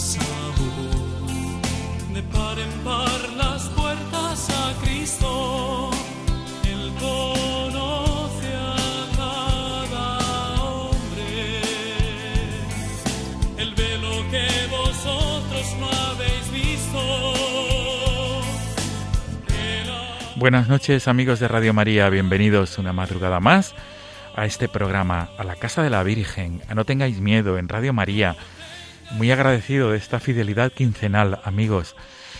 Aún, de par en par las puertas a Cristo. Él conoce a cada hombre, el velo que vosotros no habéis visto. Buenas noches amigos de Radio María, bienvenidos una madrugada más a este programa, a la Casa de la Virgen, a No tengáis miedo en Radio María. Muy agradecido de esta fidelidad quincenal, amigos.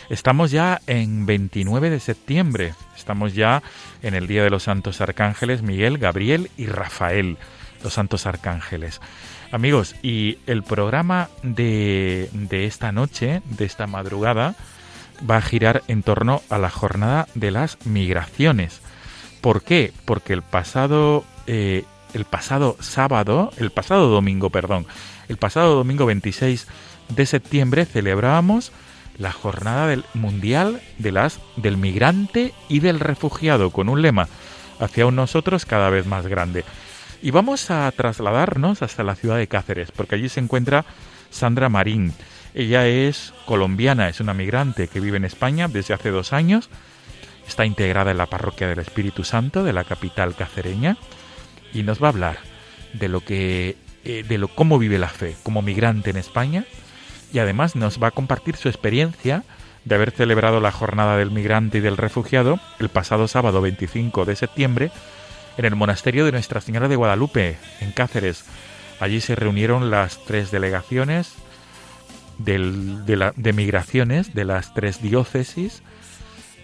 Estamos ya en 29 de septiembre, estamos ya en el Día de los Santos Arcángeles Miguel, Gabriel y Rafael, los Santos Arcángeles. Amigos, y el programa de, de esta noche, de esta madrugada, va a girar en torno a la jornada de las migraciones. ¿Por qué? Porque el pasado, eh, el pasado sábado, el pasado domingo, perdón, el pasado domingo 26 de septiembre celebrábamos la jornada del mundial de las del migrante y del refugiado con un lema hacia un nosotros cada vez más grande. Y vamos a trasladarnos hasta la ciudad de Cáceres, porque allí se encuentra Sandra Marín. Ella es colombiana, es una migrante que vive en España desde hace dos años. Está integrada en la parroquia del Espíritu Santo de la capital cacereña y nos va a hablar de lo que, eh, de lo cómo vive la fe como migrante en España y además nos va a compartir su experiencia de haber celebrado la jornada del migrante y del refugiado el pasado sábado 25 de septiembre en el monasterio de Nuestra Señora de Guadalupe, en Cáceres. Allí se reunieron las tres delegaciones del- de, migraciones de las tres diócesis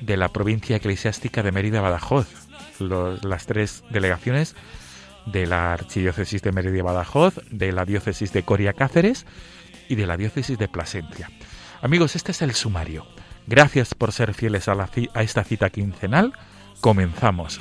de la provincia eclesiástica de Mérida Badajoz. Los- las tres delegaciones de la archidiócesis de Mérida Badajoz, de la diócesis de Coria Cáceres y de la diócesis de Plasencia. Amigos, este es el sumario. Gracias por ser fieles a, la a esta cita quincenal. Comenzamos.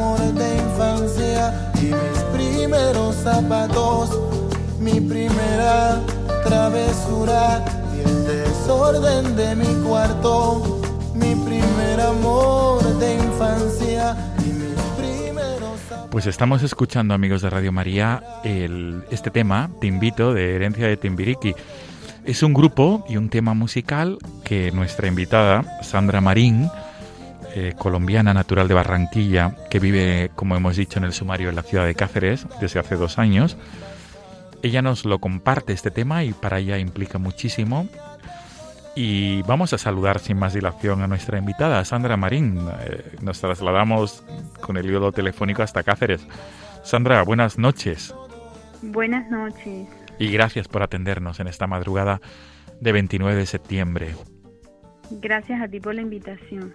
primeros zapatos, mi primera travesura y el desorden de mi cuarto, mi primer amor de infancia y mis primeros Pues estamos escuchando, amigos de Radio María, el- este tema, Te invito, de Herencia de Timbiriqui. Es un grupo y un tema musical que nuestra invitada, Sandra Marín, eh, colombiana natural de Barranquilla, que vive, como hemos dicho en el sumario, en la ciudad de Cáceres desde hace dos años, ella nos lo comparte este tema y para ella implica muchísimo. Y vamos a saludar sin más dilación a nuestra invitada, Sandra Marín. Eh, nos trasladamos con el hilo telefónico hasta Cáceres. Sandra, buenas noches Buenas noches. y gracias por atendernos en esta madrugada de 29 de septiembre. Gracias a ti por la invitación.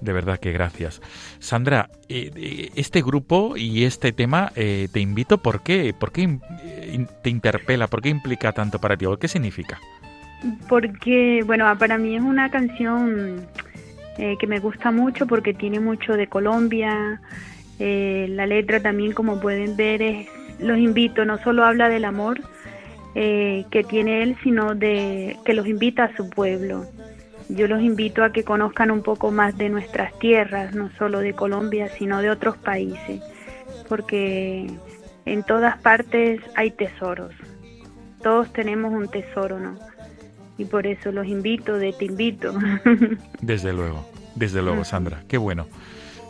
De verdad que gracias. Sandra, eh, eh, este grupo y este tema eh, te invito, ¿por qué? ¿Por qué te interpela? ¿Por qué implica tanto para ti? ¿O qué significa? Porque, bueno, para mí es una canción que me gusta mucho porque tiene mucho de Colombia. Eh, la letra también, como pueden ver, es, los invito, no solo habla del amor que tiene él, sino de que los invita a su pueblo. Yo los invito a que conozcan un poco más de nuestras tierras, no solo de Colombia, sino de otros países, porque en todas partes hay tesoros. Todos tenemos un tesoro, ¿no? Y por eso los invito, de te invito. Desde luego, desde luego, Sandra. Qué bueno.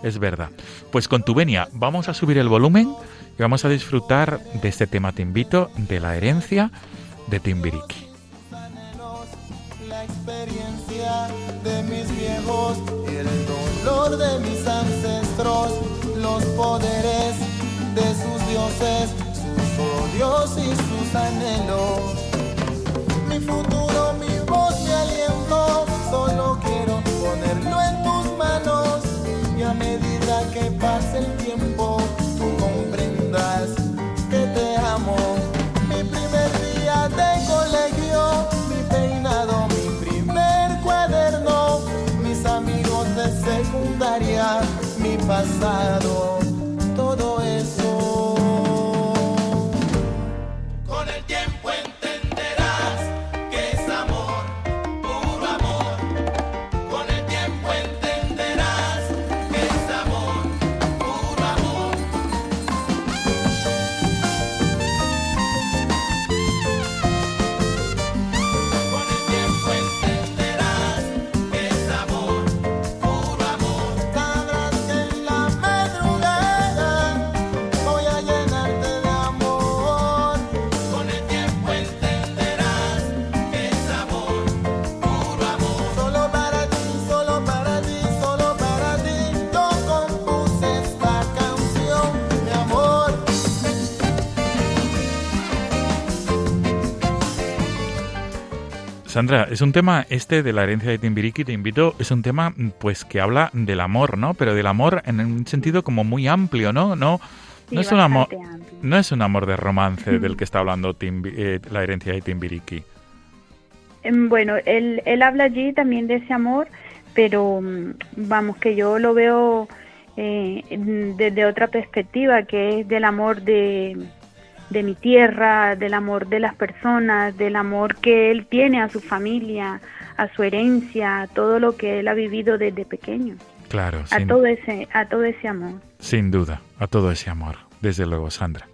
Es verdad. Pues con tu venia, vamos a subir el volumen y vamos a disfrutar de este tema Te invito, de la herencia de Timbiriqui. De mis ancestros, los poderes de sus dioses, sus odios y sus anhelos. Mi futuro, mi voz, mi aliento, solo quiero ponerlo en tus manos y a medida que pase el tiempo, mi pasado, Sandra, es un tema este de la herencia de Timbiriqui, te invito, es un tema pues que habla del amor, ¿no? Pero del amor en un sentido como muy amplio, ¿no? No, Sí, no es un amor, amplio. no es un amor de romance del que está hablando Timbi- eh, la herencia de Timbiriqui. Em, Bueno, él, él habla allí también de ese amor, pero mm, vamos, que yo lo veo eh, desde otra perspectiva, que es del amor de, de mi tierra, del amor de las personas, del amor que él tiene a su familia, a su herencia, a todo lo que él ha vivido desde pequeño, Claro, a sin, todo ese, a todo ese amor. sin duda, a todo ese amor, desde luego, Sandra.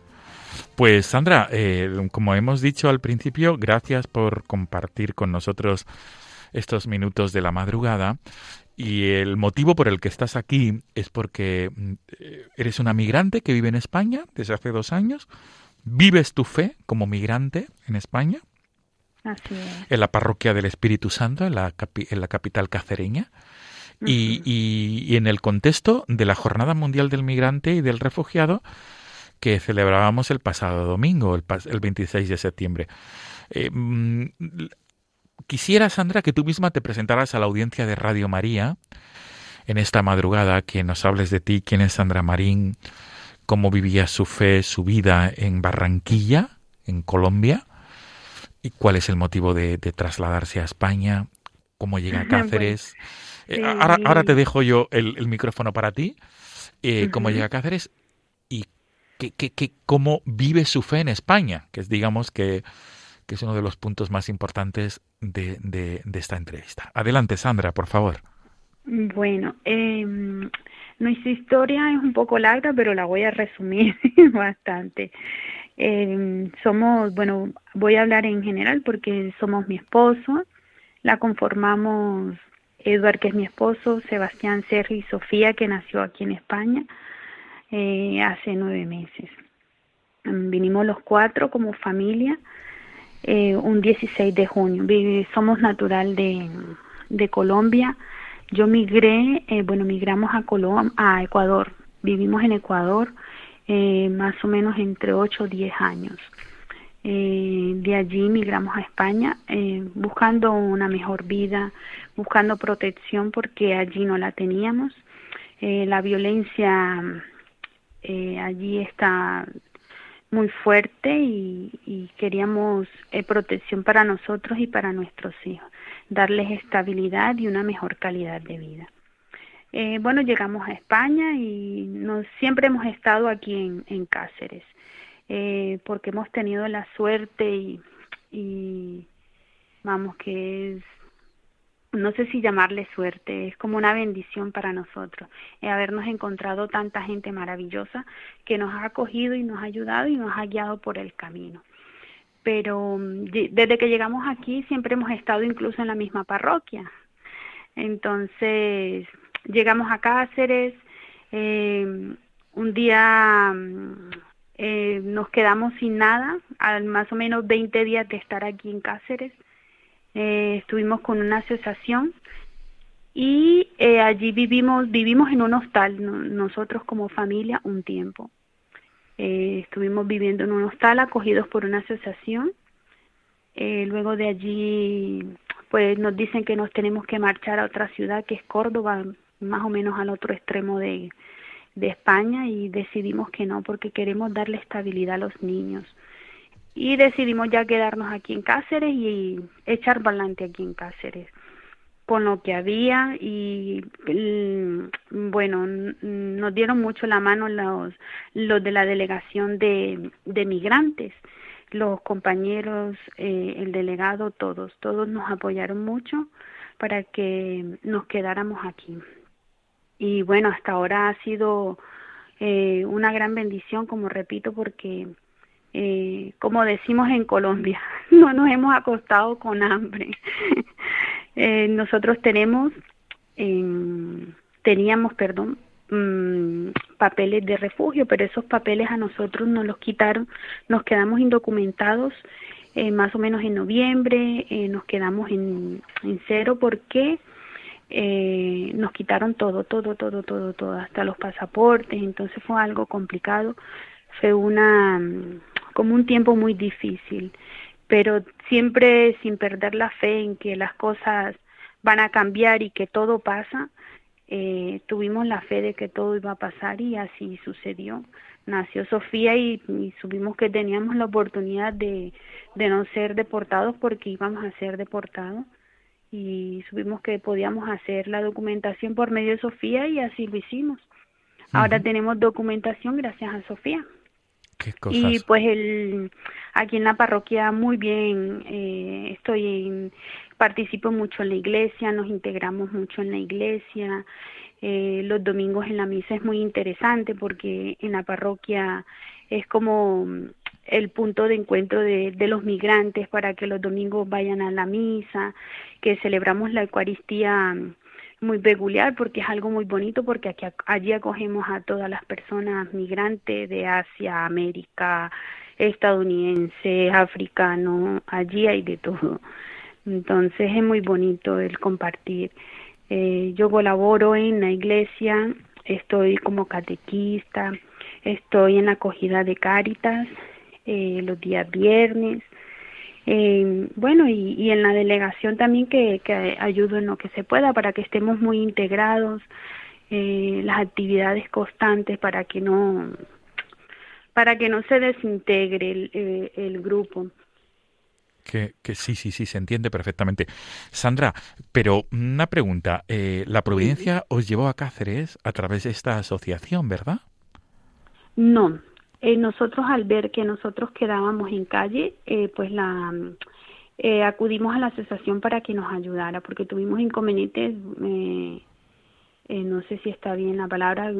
Pues Sandra, eh, como hemos dicho al principio, gracias por compartir con nosotros estos minutos de la madrugada. Y el motivo por el que estás aquí es porque mm, eh, eres una migrante que vive en España desde hace dos años. Vives tu fe como migrante en España, Así es. en la parroquia del Espíritu Santo, en la, capi- en la capital cacereña. Y, Ujú. y- y en el contexto de la Jornada Mundial del Migrante y del Refugiado que celebrábamos el pasado domingo, el, pas- el 26 de septiembre. Eh, mm, quisiera, Sandra, que tú misma te presentaras a la audiencia de Radio María en esta madrugada, que nos hables de ti, quién es Sandra Marín, cómo vivía su fe, su vida en Barranquilla, en Colombia, y cuál es el motivo de, de trasladarse a España, cómo llega a Cáceres. Eh, sí. ahora, ahora te dejo yo el, el micrófono para ti, eh, cómo llega a Cáceres y que, cómo vive su fe en España, que es, digamos, que, que es uno de los puntos más importantes de, de, esta entrevista. Adelante, Sandra, por favor. Bueno, eh, nuestra historia es un poco larga, pero la voy a resumir bastante. Eh, somos, bueno, voy a hablar en general porque somos mi esposo, la conformamos Eduard, que es mi esposo, Sebastián, Sergio y Sofía, que nació aquí en España eh, hace nueve meses. Mm, vinimos los cuatro como familia eh, un 16 de junio. Somos natural de, de Colombia. Yo migré, eh, bueno, migramos a, Colom a Ecuador. Vivimos en Ecuador eh, más o menos entre 8 o 10 años. Eh, de allí migramos a España eh, buscando una mejor vida, buscando protección porque allí no la teníamos. Eh, la violencia eh, allí está muy fuerte y, queríamos protección para nosotros y para nuestros hijos, darles estabilidad y una mejor calidad de vida. Eh, bueno, llegamos a España y siempre hemos estado aquí en, Cáceres, eh, porque hemos tenido la suerte y, y vamos que es no sé si llamarle suerte, es como una bendición para nosotros eh, habernos encontrado tanta gente maravillosa que nos ha acogido y nos ha ayudado y nos ha guiado por el camino. Pero mm, desde que llegamos aquí siempre hemos estado incluso en la misma parroquia. Entonces llegamos a Cáceres, eh, un día mm, eh, nos quedamos sin nada, al más o menos 20 días de estar aquí en Cáceres eh, estuvimos con una asociación y allí vivimos, vivimos en un hostal, nosotros como familia, un tiempo. Eh, estuvimos viviendo en un hostal acogidos por una asociación. Eh, luego de allí, pues nos dicen que nos tenemos que marchar a otra ciudad que es Córdoba, más o menos al otro extremo de, de España y decidimos que no porque queremos darle estabilidad a los niños y decidimos ya quedarnos aquí en Cáceres y echar balante aquí en Cáceres con lo que había y mm, bueno nos dieron mucho la mano los los de la delegación de, de migrantes los compañeros eh, el delegado todos todos nos apoyaron mucho para que nos quedáramos aquí y bueno hasta ahora ha sido eh, una gran bendición como repito porque eh, como decimos en Colombia, no nos hemos acostado con hambre. eh, nosotros tenemos, eh, teníamos, perdón, mmm, papeles de refugio, pero esos papeles a nosotros nos los quitaron, nos quedamos indocumentados eh, más o menos en noviembre, eh, nos quedamos en, en cero porque eh, nos quitaron todo, todo, todo, todo, todo, hasta los pasaportes, entonces fue algo complicado, fue una como un tiempo muy difícil, pero siempre sin perder la fe en que las cosas van a cambiar y que todo pasa, eh, tuvimos la fe de que todo iba a pasar y así sucedió. Nació Sofía y, y supimos que teníamos la oportunidad de, de no ser deportados porque íbamos a ser deportados y supimos que podíamos hacer la documentación por medio de Sofía y así lo hicimos. Ahora tenemos documentación gracias a Sofía. Y pues el, aquí en la parroquia muy bien, eh, estoy en, participo mucho en la iglesia, nos integramos mucho en la iglesia, eh, los domingos en la misa es muy interesante porque en la parroquia es como el punto de encuentro de, de los migrantes para que los domingos vayan a la misa, que celebramos la Eucaristía muy peculiar porque es algo muy bonito porque aquí allí acogemos a todas las personas migrantes de Asia, América, estadounidense, africano, allí hay de todo. Entonces es muy bonito el compartir. Eh, yo colaboro en la iglesia, estoy como catequista, estoy en la acogida de Cáritas eh, los días viernes, eh, bueno, y, y, en la delegación también que, que ayudo en lo que se pueda para que estemos muy integrados, eh, las actividades constantes para que no para que no se desintegre el, eh, el grupo. Que, que, sí, sí, sí, se entiende perfectamente. Sandra, pero una pregunta. Eh, la Providencia os llevó a Cáceres a través de esta asociación, ¿verdad? No, eh, nosotros al ver que nosotros quedábamos en calle, eh, pues la eh, acudimos a la asociación para que nos ayudara, porque tuvimos inconvenientes, eh, eh, no sé si está bien la palabra,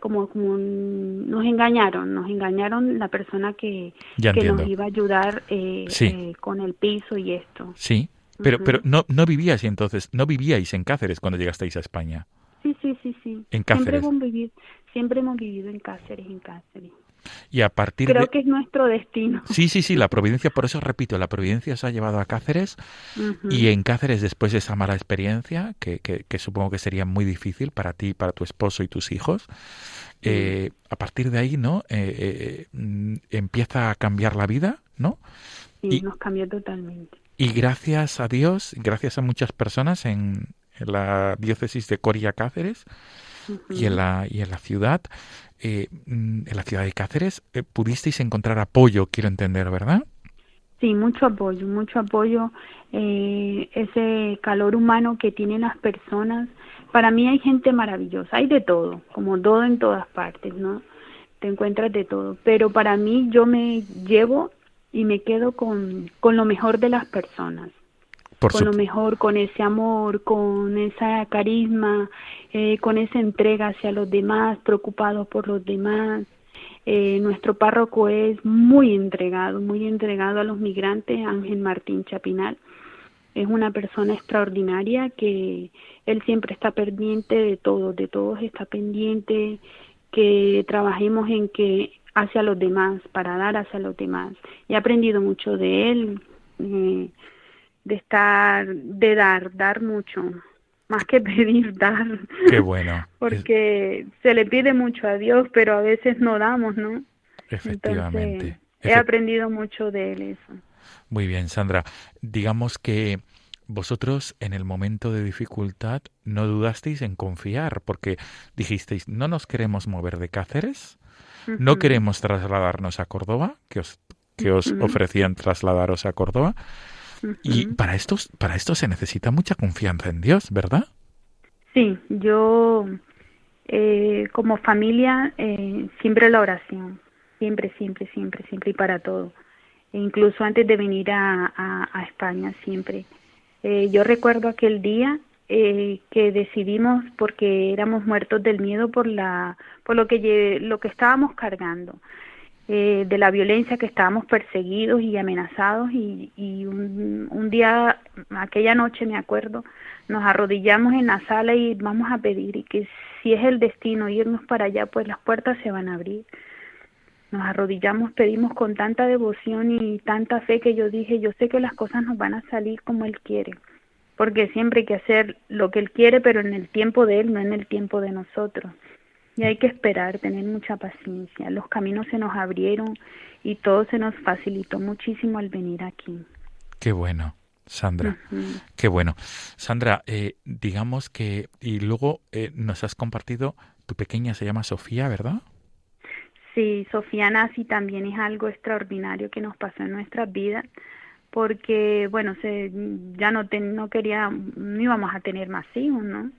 como, como nos engañaron, nos engañaron la persona que, que nos iba a ayudar eh, eh, con el piso y esto. Sí, pero, pero no, no vivíais entonces, no vivíais en Cáceres cuando llegasteis a España. Sí, sí, sí, sí. En Cáceres. Siempre hemos vivido, siempre hemos vivido en Cáceres, en Cáceres. Y a partir Creo que es nuestro destino. Sí, sí, sí, la providencia, por eso repito, la providencia se ha llevado a Cáceres y en Cáceres después de esa mala experiencia, que, que, supongo que sería muy difícil para ti, para tu esposo y tus hijos, eh, a partir de ahí, ¿no? Eh, eh, mm, empieza a cambiar la vida, ¿no? Sí, y, nos cambió totalmente. Y gracias a Dios, gracias a muchas personas en, en la diócesis de Coria Cáceres, y, en la, y en la ciudad, eh, mm, en la ciudad de Cáceres, eh, pudisteis encontrar apoyo, quiero entender, ¿verdad? Sí, mucho apoyo, mucho apoyo, eh, ese calor humano que tienen las personas. Para mí hay gente maravillosa, hay de todo, como todo en todas partes, ¿no? Te encuentras de todo, pero para mí yo me llevo y me quedo con, con lo mejor de las personas con lo mejor, con ese amor, con esa carisma, eh, con esa entrega hacia los demás, preocupado por los demás. Eh, nuestro párroco es muy entregado, muy entregado a los migrantes, Ángel Martín Chapinal. Es una persona extraordinaria que él siempre está pendiente de todos, de todos está pendiente, que trabajemos en que hacia los demás, para dar hacia los demás. He aprendido mucho de él. Eh, de estar, de dar, dar mucho, más que pedir, dar. Qué bueno. Porque se le pide mucho a Dios, pero a veces no damos, ¿no? Efectivamente. he aprendido mucho de él eso. Muy bien, Sandra. Digamos que vosotros en el momento de dificultad no dudasteis en confiar, porque dijisteis, no nos queremos mover de Cáceres, no queremos trasladarnos a Córdoba, que os, que os ofrecían trasladaros a Córdoba, y para esto, para esto se necesita mucha confianza en Dios, ¿verdad? Sí, yo eh, como familia eh, siempre la oración, siempre, siempre, siempre, siempre y para todo. E incluso antes de venir a, a, España, siempre. Eh, yo recuerdo aquel día eh, que decidimos porque éramos muertos del miedo por la por lo que lo que estábamos cargando eh, de la violencia que estábamos perseguidos y amenazados y, un, un, día, aquella noche me acuerdo, nos arrodillamos en la sala y vamos a pedir y que si es el destino irnos para allá, pues las puertas se van a abrir. Nos arrodillamos, pedimos con tanta devoción y tanta fe que yo dije, yo sé que las cosas nos van a salir como Él quiere, porque siempre hay que hacer lo que Él quiere, pero en el tiempo de Él, no en el tiempo de nosotros. Y hay que esperar, tener mucha paciencia. Los caminos se nos abrieron y todo se nos facilitó muchísimo al venir aquí. Qué bueno. Sandra, qué bueno. Sandra, eh, digamos que, y luego eh, nos has compartido, tu pequeña se llama Sofía, ¿verdad? Sí, Sofía nazi también es algo extraordinario que nos pasó en nuestras vidas, porque, bueno, se, ya no, no quería, no íbamos a tener más hijos, ¿no?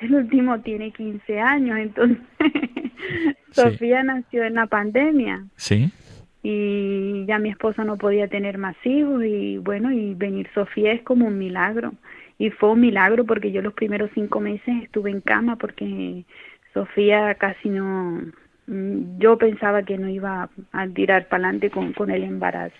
El último tiene 15 años, entonces Sofía nació en la pandemia. Sí. Y ya mi esposo no podía tener más hijos y bueno, y venir Sofía es como un milagro. Y fue un milagro porque yo los primeros cinco meses estuve en cama porque Sofía casi no, mm, yo pensaba que no iba a tirar para adelante con, con el embarazo.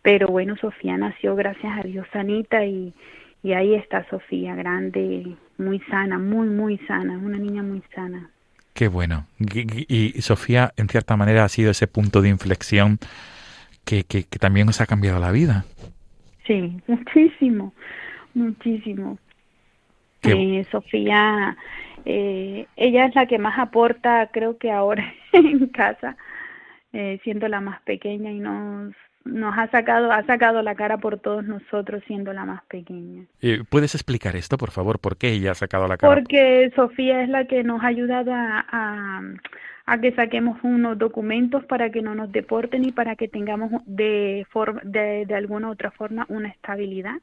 Pero bueno, Sofía nació gracias a Dios sanita y, y ahí está Sofía, grande, muy sana, muy, muy sana, una niña muy sana. Qué bueno. Y, Sofía, en cierta manera, ha sido ese punto de inflexión que, que, también os ha cambiado la vida. Sí, muchísimo, muchísimo. Eh, Sofía, eh, ella es la que más aporta, creo que ahora en casa, eh, siendo la más pequeña y nos nos ha sacado, ha sacado la cara por todos nosotros siendo la más pequeña. ¿Puedes explicar esto, por favor? ¿Por qué ella ha sacado la cara? Porque Sofía es la que nos ha ayudado a, a, que saquemos unos documentos para que no nos deporten y para que tengamos de, forma, de, de alguna otra forma una estabilidad.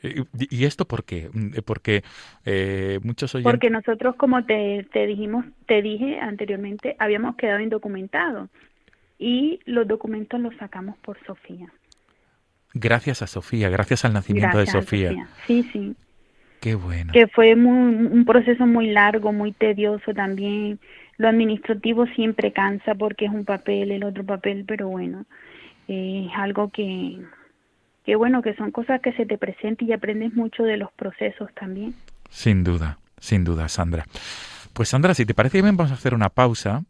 ¿Y esto por qué? Porque eh, muchos oyentes... Porque nosotros, como te, te dijimos, te dije anteriormente, habíamos quedado indocumentados. Y los documentos los sacamos por Sofía. Gracias a Sofía, gracias al nacimiento de Sofía. Sí, sí. Qué bueno. Que fue muy, un proceso muy largo, muy tedioso también. Lo administrativo siempre cansa porque es un papel, el otro papel, pero bueno, es algo que, que bueno, que son cosas que se te presentan y aprendes mucho de los procesos también. Sin duda, sin duda, Sandra. Pues Sandra, si te parece bien, vamos a hacer una pausa.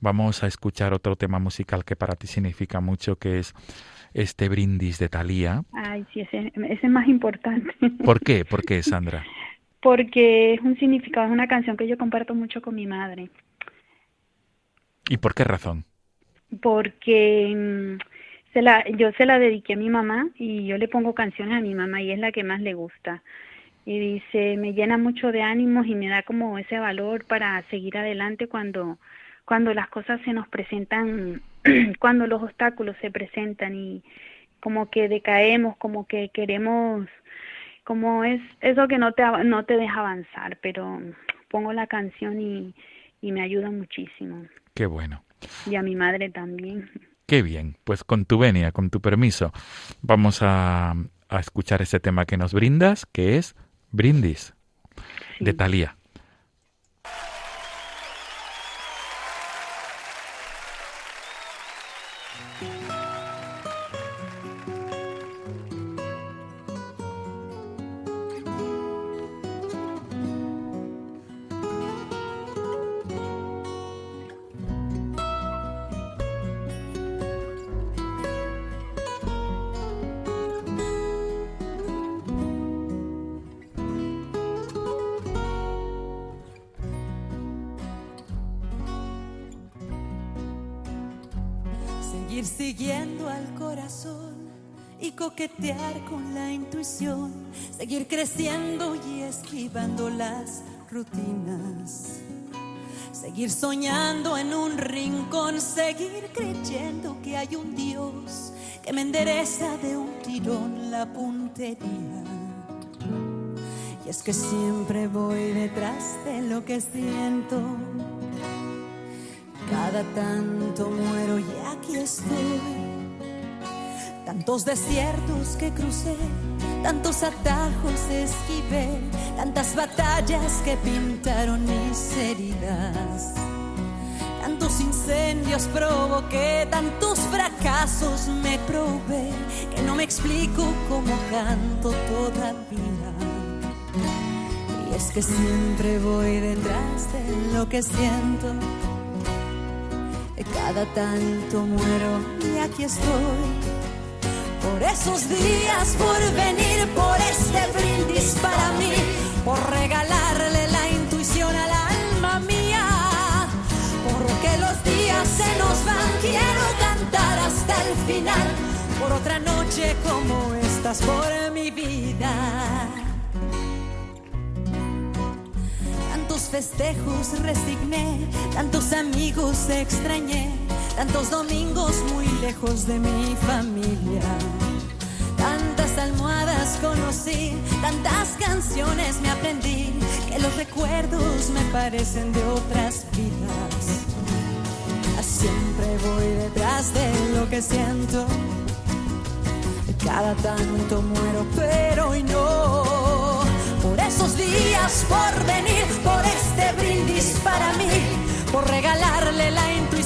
Vamos a escuchar otro tema musical que para ti significa mucho, que es este brindis de Thalía. Ay, sí, ese, ese es más importante. ¿Por qué? ¿Por qué, Sandra? Porque es un significado, es una canción que yo comparto mucho con mi madre. ¿Y por qué razón? Porque mm, se la, yo se la dediqué a mi mamá y yo le pongo canciones a mi mamá y es la que más le gusta. Y dice, me llena mucho de ánimos y me da como ese valor para seguir adelante cuando, cuando las cosas se nos presentan, cuando los obstáculos se presentan y como que decaemos, como que queremos, como es eso que no te, no te deja avanzar, pero pongo la canción y, y me ayuda muchísimo. Qué bueno. Y a mi madre también. Qué bien. Pues con tu venia, con tu permiso, vamos a, a escuchar ese tema que nos brindas, que es Brindis, Sí. de Thalía. Seguir soñando en un rincón, seguir creyendo que hay un Dios que me endereza de un tirón la puntería. Y es que siempre voy detrás de lo que siento. Cada tanto muero y aquí estoy. Tantos desiertos que crucé, tantos atajos esquivé, tantas batallas que pintaron mis heridas. Tantos incendios provoqué, tantos fracasos me probé, que no me explico cómo canto todavía. Y es que siempre voy detrás de lo que siento. Cada tanto muero y aquí estoy. Por esos días, por venir, por este brindis para mí, por regalarle la intuición al alma mía. Porque los días se nos van, quiero cantar hasta el final. Por otra noche como estas, por mi vida. Tantos festejos resigné, tantos amigos extrañé, tantos domingos muy lejos de mi familia. Tantas almohadas conocí, tantas canciones me aprendí, que los recuerdos me parecen de otras vidas. Siempre voy detrás de lo que siento, cada tanto muero, pero hoy no por esos días, por venir, por este brindis para mí, por regalarle la intuición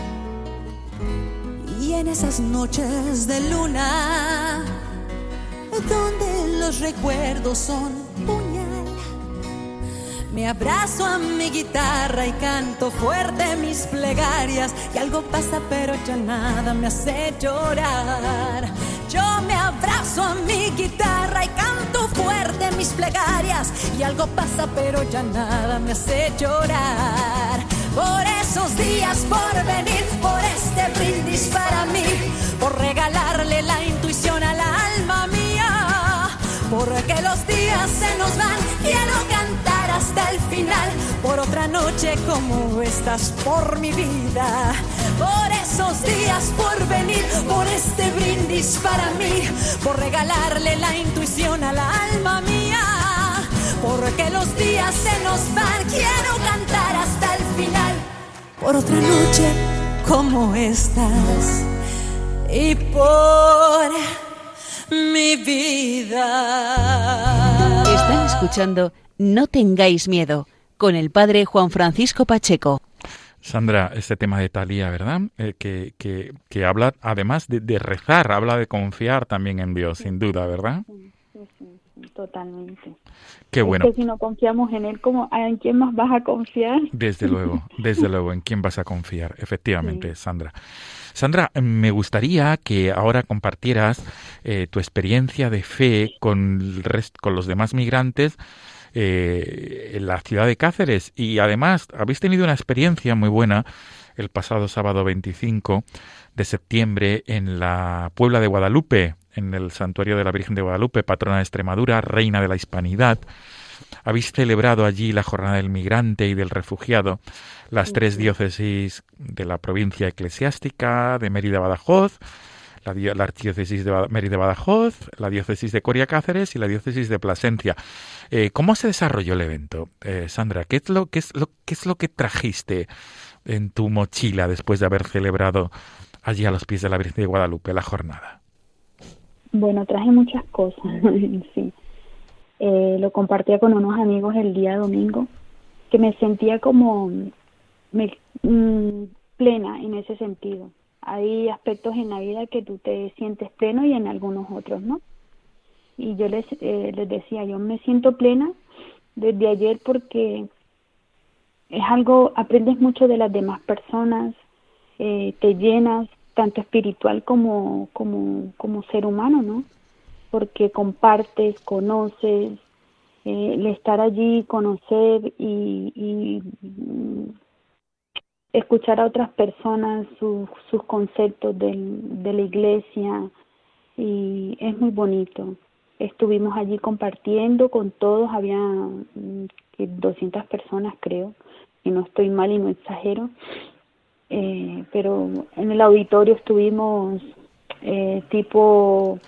En esas noches de luna, donde los recuerdos son puñal, me abrazo a mi guitarra y canto fuerte mis plegarias. Y algo pasa, pero ya nada me hace llorar. Yo me abrazo a mi guitarra y canto fuerte mis plegarias. Y algo pasa, pero ya nada me hace llorar. Por esos días por venir, por este brindis para mí, por regalarle la intuición al alma mía, porque los días se nos van, quiero cantar hasta el final, por otra noche como estás por mi vida, por esos días por venir, por este brindis para mí, por regalarle la intuición al alma mía. Porque los días se nos van, quiero cantar hasta por otra noche como estas y por mi vida. Están escuchando No tengáis miedo con el padre Juan Francisco Pacheco. Sandra, este tema de Talía, ¿verdad? Eh, que, que, que, habla, además de, de, rezar, habla de confiar también en Dios, sin duda, ¿verdad? Sí, sí, sí, totalmente. Qué bueno. Es que si no confiamos en Él, ¿cómo, ¿en quién más vas a confiar? Desde luego, desde luego, ¿en quién vas a confiar? Efectivamente, sí. Sandra. Sandra, me gustaría que ahora compartieras eh, tu experiencia de fe con, el rest, con los demás migrantes eh, en la ciudad de Cáceres y además habéis tenido una experiencia muy buena el pasado sábado 25 de septiembre en la Puebla de Guadalupe, en el santuario de la Virgen de Guadalupe, patrona de Extremadura, reina de la hispanidad. Habéis celebrado allí la jornada del migrante y del refugiado, las tres diócesis de la provincia eclesiástica de Mérida-Badajoz, la, la, archidiócesis de Mérida-Badajoz, la diócesis de Coria Cáceres y la diócesis de Plasencia. Eh, ¿Cómo se desarrolló el evento, eh, Sandra? ¿Qué es, lo, qué, es lo, ¿Qué es lo que trajiste en tu mochila después de haber celebrado allí a los pies de la Virgen de Guadalupe la jornada? Bueno, traje muchas cosas, sí. Eh, lo compartía con unos amigos el día domingo, que me sentía como me, mmm, plena en ese sentido. Hay aspectos en la vida que tú te sientes pleno y en algunos otros, ¿no? Y yo les, eh, les decía, yo me siento plena desde ayer porque es algo, aprendes mucho de las demás personas, eh, te llenas tanto espiritual como, como, como ser humano, ¿no? Porque compartes, conoces, eh, el estar allí, conocer y, y, escuchar a otras personas sus, sus conceptos de la iglesia y es muy bonito. Estuvimos allí compartiendo con todos, había 200 personas creo, y no estoy mal y no exagero, eh, pero en el auditorio estuvimos eh, tipo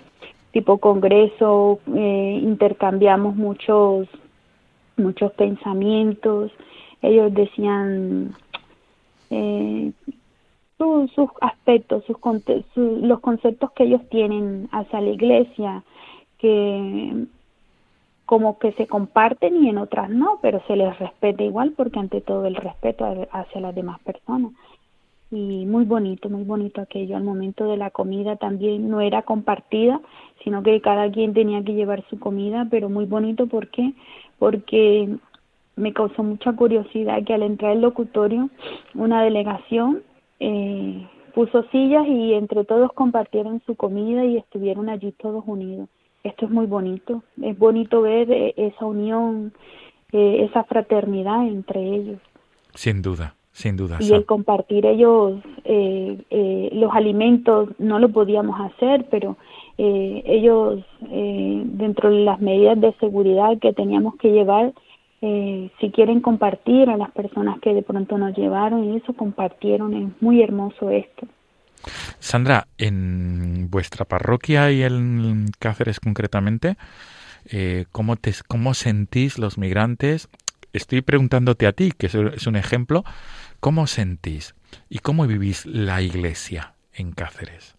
tipo congreso, eh, intercambiamos muchos muchos pensamientos, ellos decían eh, su, sus aspectos, sus, su, los conceptos que ellos tienen hacia la iglesia, que como que se comparten y en otras no, pero se les respeta igual porque ante todo el respeto hacia las demás personas. Y muy bonito, muy bonito aquello. Al momento de la comida también no era compartida, sino que cada quien tenía que llevar su comida, pero muy bonito ¿por qué? Porque me causó mucha curiosidad que al entrar al locutorio una delegación eh, puso sillas y entre todos compartieron su comida y estuvieron allí todos unidos. Esto es muy bonito, es bonito ver eh, esa unión, eh, esa fraternidad entre ellos. Sin duda, sin duda. Y el compartir ellos eh, eh, los alimentos no lo podíamos hacer, pero eh, ellos eh, dentro de las medidas de seguridad que teníamos que llevar, eh, si quieren compartir a las personas que de pronto nos llevaron y eso compartieron, es muy hermoso esto. Sandra, en vuestra parroquia y en Cáceres concretamente, eh, ¿cómo, te, ¿cómo sentís los migrantes? Estoy preguntándote a ti, que es un ejemplo, ¿cómo sentís y cómo vivís la iglesia en Cáceres?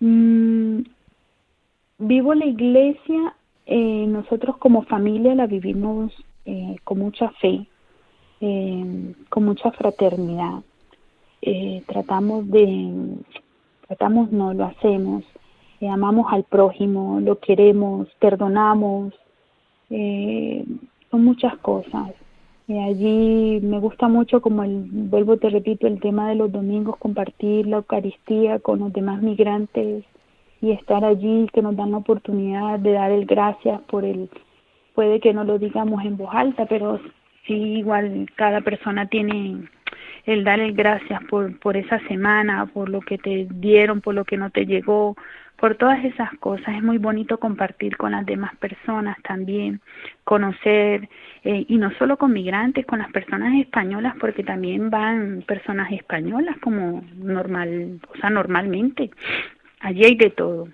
Mm, vivo la iglesia, eh, nosotros como familia la vivimos eh, con mucha fe, eh, con mucha fraternidad. Eh, tratamos de, tratamos no, lo hacemos, amamos al prójimo, lo queremos, perdonamos, son muchas cosas. Eh, allí me gusta mucho, como el, vuelvo te repito, el tema de los domingos, compartir la Eucaristía con los demás migrantes y estar allí, que nos dan la oportunidad de dar el gracias por el, puede que no lo digamos en voz alta, pero sí, igual cada persona tiene el darle gracias por, por esa semana, por lo que te dieron, por lo que no te llegó, por todas esas cosas. Es muy bonito compartir con las demás personas también, conocer, eh, y no solo con migrantes, con las personas españolas, porque también van personas españolas como normal, o sea, normalmente. Allí hay de todo.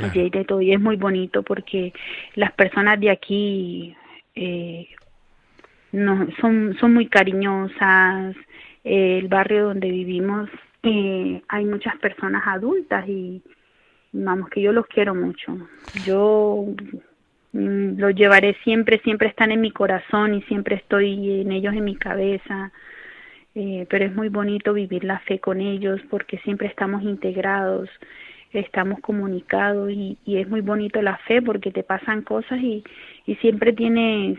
Allí hay de todo y es muy bonito porque las personas de aquí eh, no, son, son muy cariñosas, eh, el barrio donde vivimos eh, hay muchas personas adultas y vamos que yo los quiero mucho. Yo mm, los llevaré siempre, siempre están en mi corazón y siempre estoy en ellos en mi cabeza. Eh, pero es muy bonito vivir la fe con ellos porque siempre estamos integrados, estamos comunicados y, y es muy bonito la fe porque te pasan cosas y, y siempre tienes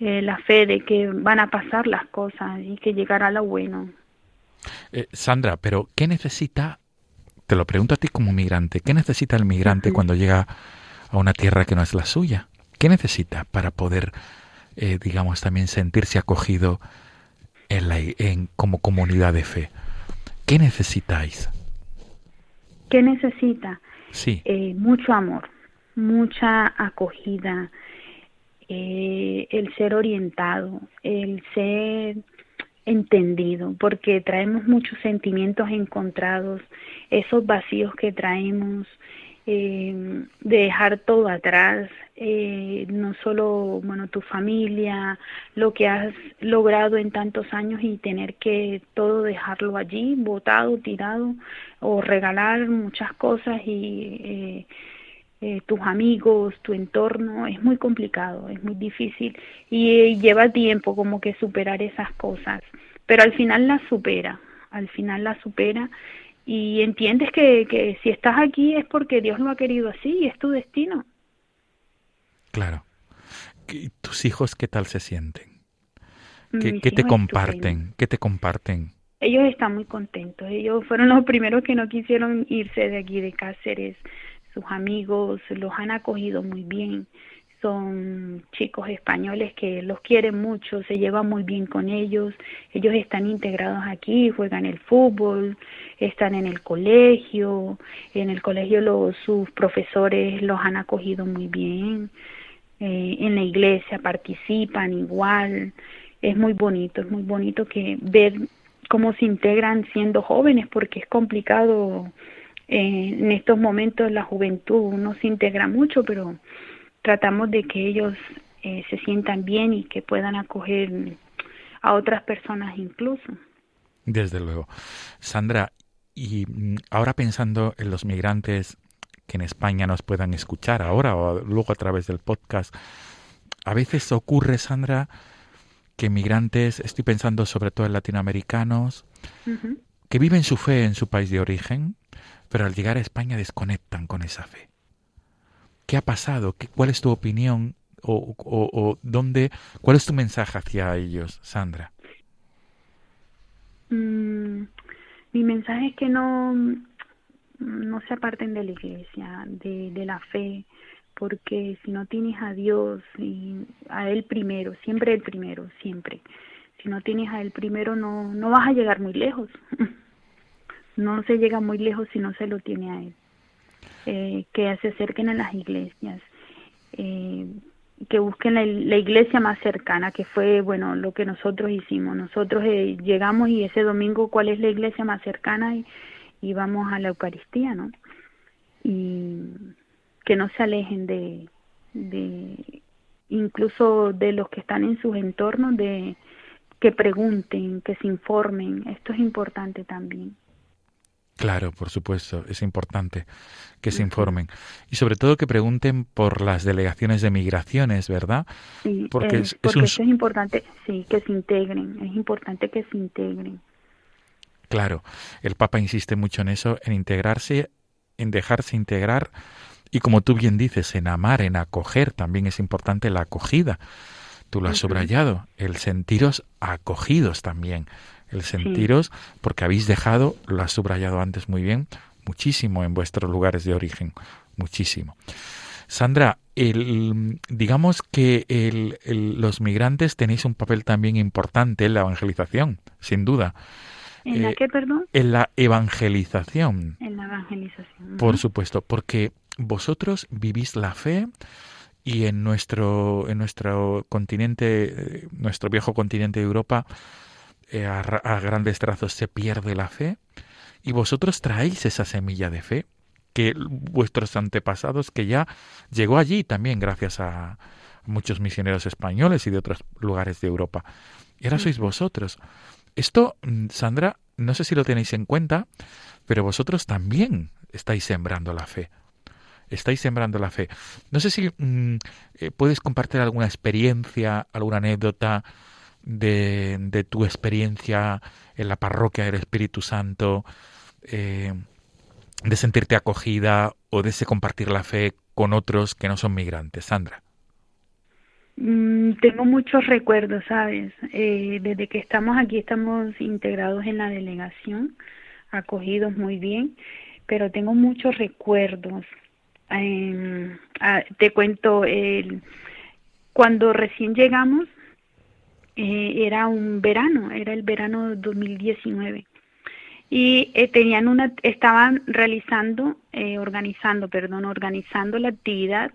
eh, la fe de que van a pasar las cosas y que llegará lo bueno. Eh, Sandra, pero ¿qué necesita, te lo pregunto a ti como migrante, ¿qué necesita el migrante cuando llega a una tierra que no es la suya? ¿Qué necesita para poder, eh, digamos, también sentirse acogido en la, en, como comunidad de fe? ¿Qué necesitáis? ¿Qué necesita? Sí. Eh, mucho amor, mucha acogida, eh, el ser orientado, el ser entendido, porque traemos muchos sentimientos encontrados, esos vacíos que traemos, eh, de dejar todo atrás, eh, no solo, bueno, tu familia, lo que has logrado en tantos años y tener que todo dejarlo allí, botado, tirado, o regalar muchas cosas y eh, eh, tus amigos, tu entorno, es muy complicado, es muy difícil y lleva tiempo como que superar esas cosas, pero al final las supera, al final las supera y entiendes que, que si estás aquí es porque Dios lo ha querido así y es tu destino. Claro. ¿Y tus hijos qué tal se sienten? ¿Qué, ¿qué te comparten? ¿Qué te comparten? Ellos están muy contentos. Ellos fueron los primeros que no quisieron irse de aquí de Cáceres sus amigos los han acogido muy bien. Son chicos españoles que los quieren mucho, se llevan muy bien con ellos. Ellos están integrados aquí, juegan el fútbol, están en el colegio. En el colegio los, sus profesores los han acogido muy bien. Eh, en la iglesia participan igual. Es muy bonito, es muy bonito que ver cómo se integran siendo jóvenes porque es complicado eh, en estos momentos la juventud no se integra mucho, pero tratamos de que ellos eh, se sientan bien y que puedan acoger a otras personas incluso. Desde luego. Sandra, y mm, ahora pensando en los migrantes que en España nos puedan escuchar ahora o luego a través del podcast, a veces ocurre, Sandra, que migrantes, estoy pensando sobre todo en latinoamericanos, que viven su fe en su país de origen, pero al llegar a España desconectan con esa fe. ¿Qué ha pasado? ¿Cuál es tu opinión? O, o, dónde, ¿Cuál es tu mensaje hacia ellos, Sandra? Mm, mi mensaje es que no, no se aparten de la iglesia, de, la fe, porque si no tienes a Dios a Él primero, siempre el primero, siempre. Si no tienes a Él primero, no, no vas a llegar muy lejos. no se llega muy lejos si no se lo tiene a él. Eh, que se acerquen a las iglesias, eh, que busquen la, iglesia más cercana, que fue, bueno, lo que nosotros hicimos. Nosotros eh, llegamos y ese domingo, ¿cuál es la iglesia más cercana? Y, y vamos a la Eucaristía, ¿no? Y que no se alejen de, de, incluso de los que están en sus entornos, de que pregunten, que se informen. Esto es importante también. Claro, por supuesto, es importante que se informen y sobre todo que pregunten por las delegaciones de migraciones, ¿verdad? Sí, porque, es, es, importante, sí, que se integren, es importante que se integren. Claro, el Papa insiste mucho en eso, en integrarse, en dejarse integrar y como tú bien dices, en amar, en acoger, también es importante la acogida. Tú lo has subrayado, el sentiros acogidos también el sentiros, porque habéis dejado, lo has subrayado antes muy bien, muchísimo en vuestros lugares de origen, muchísimo. Sandra, el, digamos que el, los migrantes tenéis un papel también importante en la evangelización, sin duda. ¿En la Eh, qué, perdón? En la evangelización, En la evangelización. por supuesto, porque vosotros vivís la fe y en nuestro, en nuestro continente, eh, nuestro viejo continente de Europa, eh, a, ra- a grandes trazos se pierde la fe y vosotros traéis esa semilla de fe que vuestros antepasados, que ya llegó allí también gracias a muchos misioneros españoles y de otros lugares de Europa. Y ahora sois vosotros. Esto, mm, Sandra, no sé si lo tenéis en cuenta, pero vosotros también estáis sembrando la fe. Estáis sembrando la fe. No sé si mm, eh, puedes compartir alguna experiencia, alguna anécdota de, de tu experiencia en la parroquia del Espíritu Santo, eh, de sentirte acogida o de ese compartir la fe con otros que no son migrantes. Sandra. Mm, tengo muchos recuerdos, ¿sabes? Eh, desde que estamos aquí estamos integrados en la delegación, acogidos muy bien, pero tengo muchos recuerdos. Eh, ah, te cuento, el, cuando recién llegamos, eh, era un verano, era el verano 2019 y eh, tenían una estaban realizando eh, organizando perdón organizando la actividad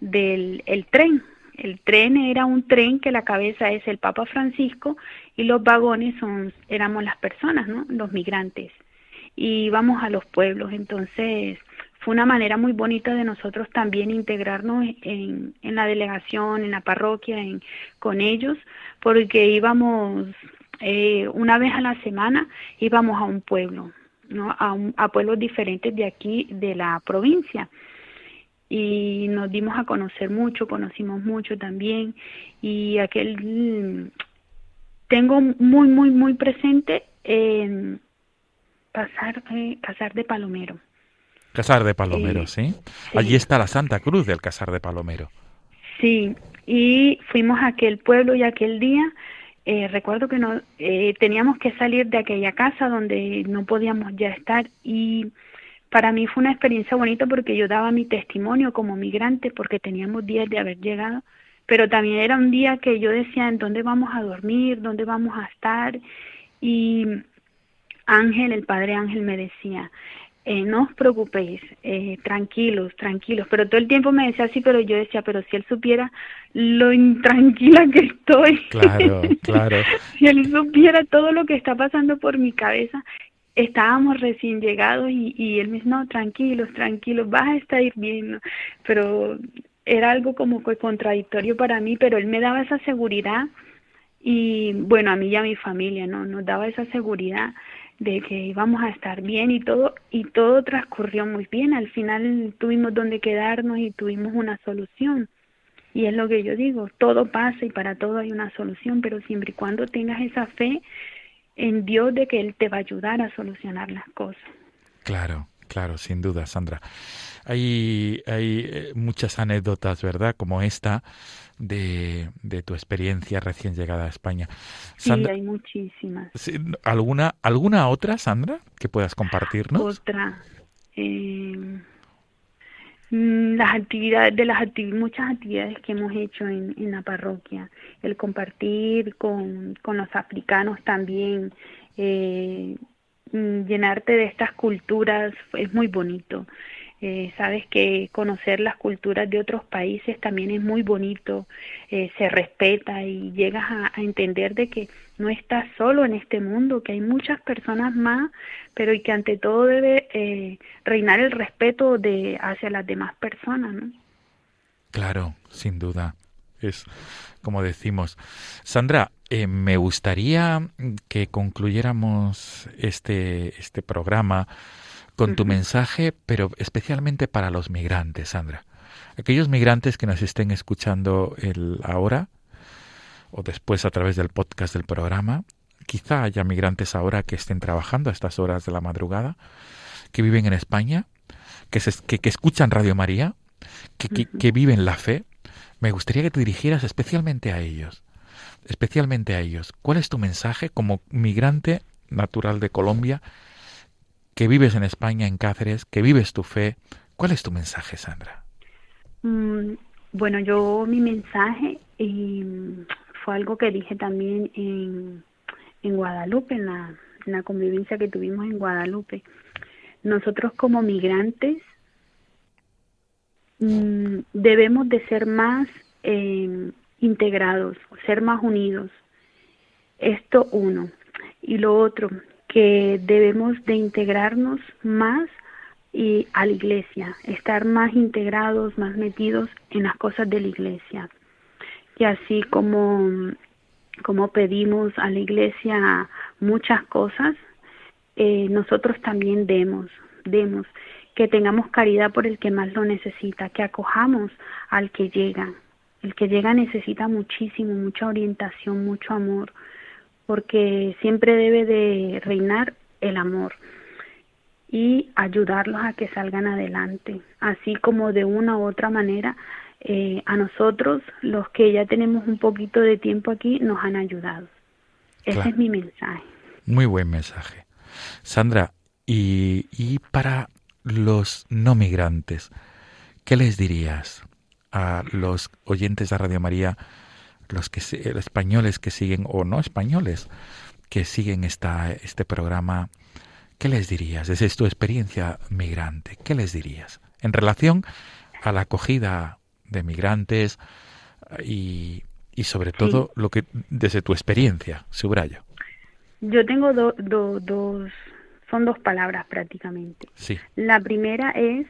del el tren. El tren era un tren que la cabeza es el Papa Francisco y los vagones son éramos las personas no los migrantes. Y íbamos a los pueblos. Entonces fue una manera muy bonita de nosotros también integrarnos en, en la delegación en la parroquia en con ellos porque íbamos eh, una vez a la semana íbamos a un pueblo, ¿no? a, un, pueblos diferentes de aquí, de la provincia. Y nos dimos a conocer mucho, conocimos mucho también. Y aquel. Tengo muy, muy, muy presente eh, pasar, eh, Casar de Palomero. Casar de Palomero, ¿sí? sí. Allí está la Santa Cruz del Casar de Palomero. Sí, y fuimos a aquel pueblo y aquel día eh, recuerdo que no eh, teníamos que salir de aquella casa donde no podíamos ya estar y para mí fue una experiencia bonita porque yo daba mi testimonio como migrante porque teníamos días de haber llegado, pero también era un día que yo decía en dónde vamos a dormir, dónde vamos a estar y Ángel, el padre Ángel me decía, eh, no os preocupéis, eh, tranquilos, tranquilos, pero todo el tiempo me decía así, pero yo decía, pero si él supiera lo intranquila que estoy, Claro, claro. si él supiera todo lo que está pasando por mi cabeza, estábamos recién llegados y, y él me dice, no, tranquilos, tranquilos, vas a estar bien, pero era algo como que contradictorio para mí, pero él me daba esa seguridad y bueno, a mí y a mi familia, ¿no? Nos daba esa seguridad de que íbamos a estar bien y todo y todo transcurrió muy bien. Al final tuvimos donde quedarnos y tuvimos una solución. Y es lo que yo digo, todo pasa y para todo hay una solución, pero siempre y cuando tengas esa fe en Dios de que Él te va a ayudar a solucionar las cosas. Claro, claro, sin duda, Sandra. Hay, hay eh, muchas anécdotas, ¿verdad? Como esta de, de tu experiencia recién llegada a España. Sí, hay muchísimas. ¿alguna, ¿Alguna otra, Sandra, que puedas compartirnos? Otra, eh, las actividades, de las muchas actividades que hemos hecho en, en la parroquia, el compartir con, con los africanos también, eh, mm, llenarte de estas culturas es muy bonito. Eh, sabes que conocer las culturas de otros países también es muy bonito, eh, se respeta y llegas a, entender de que no estás solo en este mundo, que hay muchas personas más, pero y que ante todo debe eh, reinar el respeto de hacia las demás personas, ¿no? Claro, sin duda. Es como decimos. Sandra, eh, me gustaría que concluyéramos este, este programa con tu mensaje, pero especialmente para los migrantes, Sandra. Aquellos migrantes que nos estén escuchando el ahora o después a través del podcast del programa, quizá haya migrantes ahora que estén trabajando a estas horas de la madrugada, que viven en España, que, se- que, que escuchan Radio María, que, que viven la fe. Me gustaría que te dirigieras especialmente a ellos, especialmente a ellos. ¿Cuál es tu mensaje como migrante natural de Colombia, que vives en España, en Cáceres, que vives tu fe? ¿Cuál es tu mensaje, Sandra? Mm, Bueno, yo mi mensaje y fue algo que dije también en, en Guadalupe, en la, la convivencia que tuvimos en Guadalupe. Nosotros como migrantes mm, debemos de ser más eh, integrados, ser más unidos. Esto uno. Y lo otro, que debemos de integrarnos más y a la iglesia, estar más integrados, más metidos en las cosas de la iglesia. Y así como, como pedimos a la iglesia muchas cosas, eh, nosotros también demos, demos, que tengamos caridad por el que más lo necesita, que acojamos al que llega. El que llega necesita muchísimo, mucha orientación, mucho amor, porque siempre debe de reinar el amor y ayudarlos a que salgan adelante, así como de una u otra manera eh, a nosotros, los que ya tenemos un poquito de tiempo aquí, nos han ayudado. Ese es mi mensaje. Muy buen mensaje. Sandra, y, y para los no migrantes, ¿qué les dirías a los oyentes de Radio María, los que los españoles que siguen o no españoles que siguen esta, este programa? ¿Qué les dirías desde tu experiencia migrante? ¿Qué les dirías en relación a la acogida de migrantes y, y sobre todo lo que desde tu experiencia, subrayo? Yo tengo dos, dos, son dos palabras prácticamente. Sí. La primera es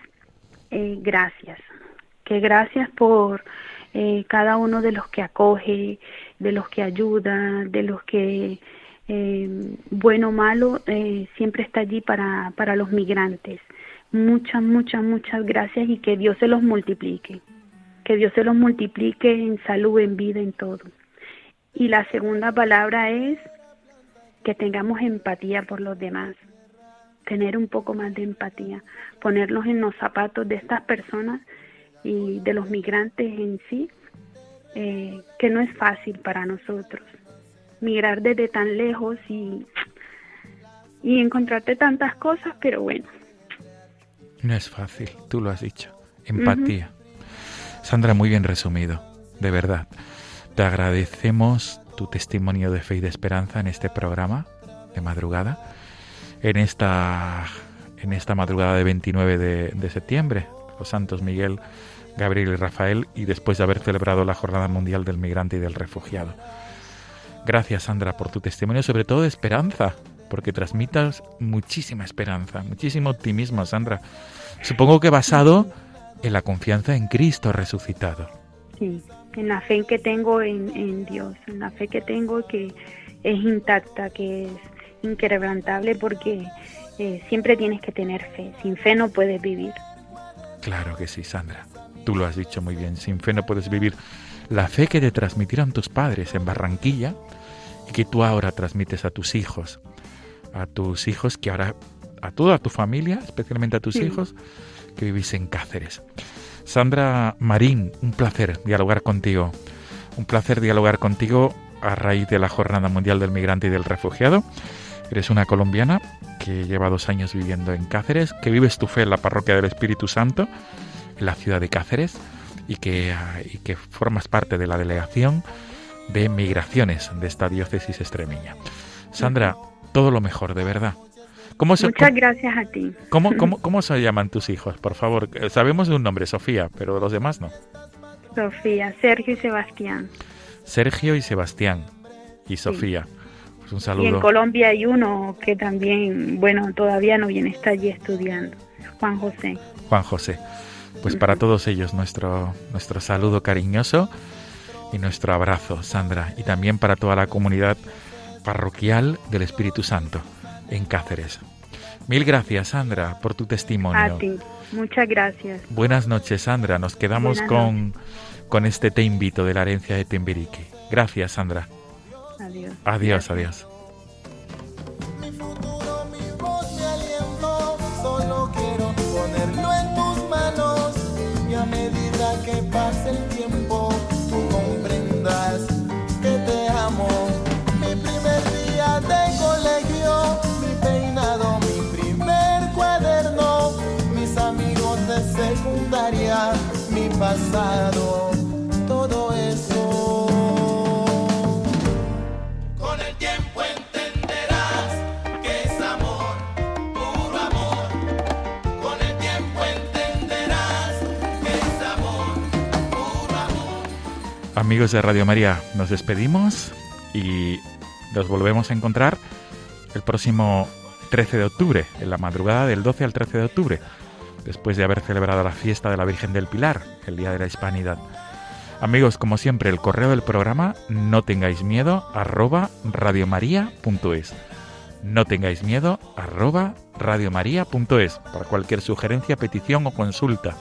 eh, gracias, que gracias por eh, cada uno de los que acoge, de los que ayuda, de los que eh, bueno o malo, eh, siempre está allí para, para los migrantes. Muchas, muchas, muchas gracias y que Dios se los multiplique. Que Dios se los multiplique en salud, en vida, en todo. Y la segunda palabra es que tengamos empatía por los demás. Tener un poco más de empatía. Ponerlos en los zapatos de estas personas y de los migrantes en sí, eh, que no es fácil para nosotros migrar desde tan lejos y, y encontrarte tantas cosas, pero bueno. No es fácil, tú lo has dicho. Empatía. Sandra, muy bien resumido, de verdad. Te agradecemos tu testimonio de fe y de esperanza en este programa de madrugada, en esta, en esta madrugada de 29 de, de septiembre, los santos Miguel, Gabriel y Rafael, y después de haber celebrado la Jornada Mundial del Migrante y del Refugiado. Gracias, Sandra, por tu testimonio, sobre todo de esperanza, porque transmitas muchísima esperanza, muchísimo optimismo, Sandra. Supongo que basado en la confianza en Cristo resucitado. Sí, en la fe que tengo en, Dios, en la fe que tengo que es intacta, que es inquebrantable, porque eh, siempre tienes que tener fe. Sin fe no puedes vivir. Claro que sí, Sandra. Tú lo has dicho muy bien. Sin fe no puedes vivir. La fe que te transmitieron tus padres en Barranquilla y que tú ahora transmites a tus hijos, a tus hijos que ahora, a toda tu familia, especialmente a tus hijos que vivís en Cáceres. Sandra Marín, un placer dialogar contigo. Un placer dialogar contigo a raíz de la Jornada Mundial del Migrante y del Refugiado. Eres una colombiana que lleva dos años viviendo en Cáceres, que vives tu fe en la Parroquia del Espíritu Santo, en la ciudad de Cáceres, y que, y que formas parte de la delegación de migraciones de esta diócesis extremeña. Sandra, todo lo mejor, de verdad. ¿Cómo se, Muchas gracias a ti. ¿cómo, cómo, cómo se llaman tus hijos, por favor? Eh, sabemos de un nombre, Sofía, pero los demás no. Sofía, Sergio y Sebastián. Sergio y Sebastián. Y Sofía. Pues un saludo. Y en Colombia hay uno que también, bueno, todavía no viene, está allí estudiando. Juan José. Juan José. Pues para todos ellos nuestro, nuestro saludo cariñoso y nuestro abrazo, Sandra, y también para toda la comunidad parroquial del Espíritu Santo en Cáceres. Mil gracias, Sandra, por tu testimonio. A ti, muchas gracias. Buenas noches, Sandra. Nos quedamos con, con este Te invito de la herencia de Tembirique. Gracias, Sandra. Adiós. Adiós, adiós. Amigos de Radio María, nos despedimos y nos volvemos a encontrar el próximo 13 de octubre, en la madrugada del 12 al 13 de octubre, después de haber celebrado la fiesta de la Virgen del Pilar, el Día de la Hispanidad. Amigos, como siempre, el correo del programa no tengáis miedo arroba radiomaria.es. No tengáis miedo arroba radiomaria.es para cualquier sugerencia, petición o consulta.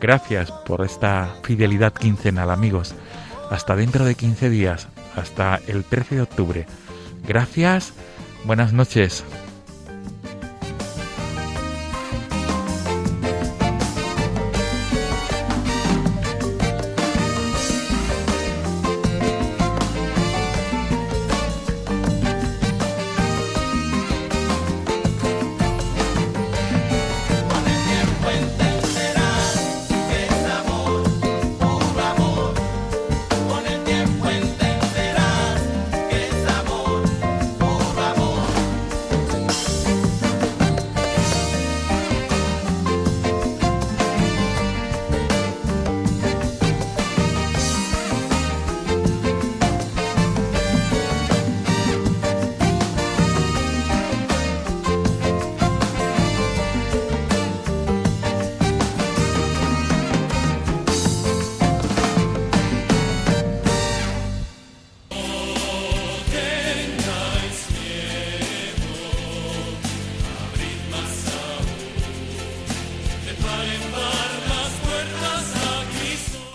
Gracias por esta fidelidad quincenal, amigos. Hasta dentro de 15 días, hasta el 13 de octubre. Gracias, buenas noches.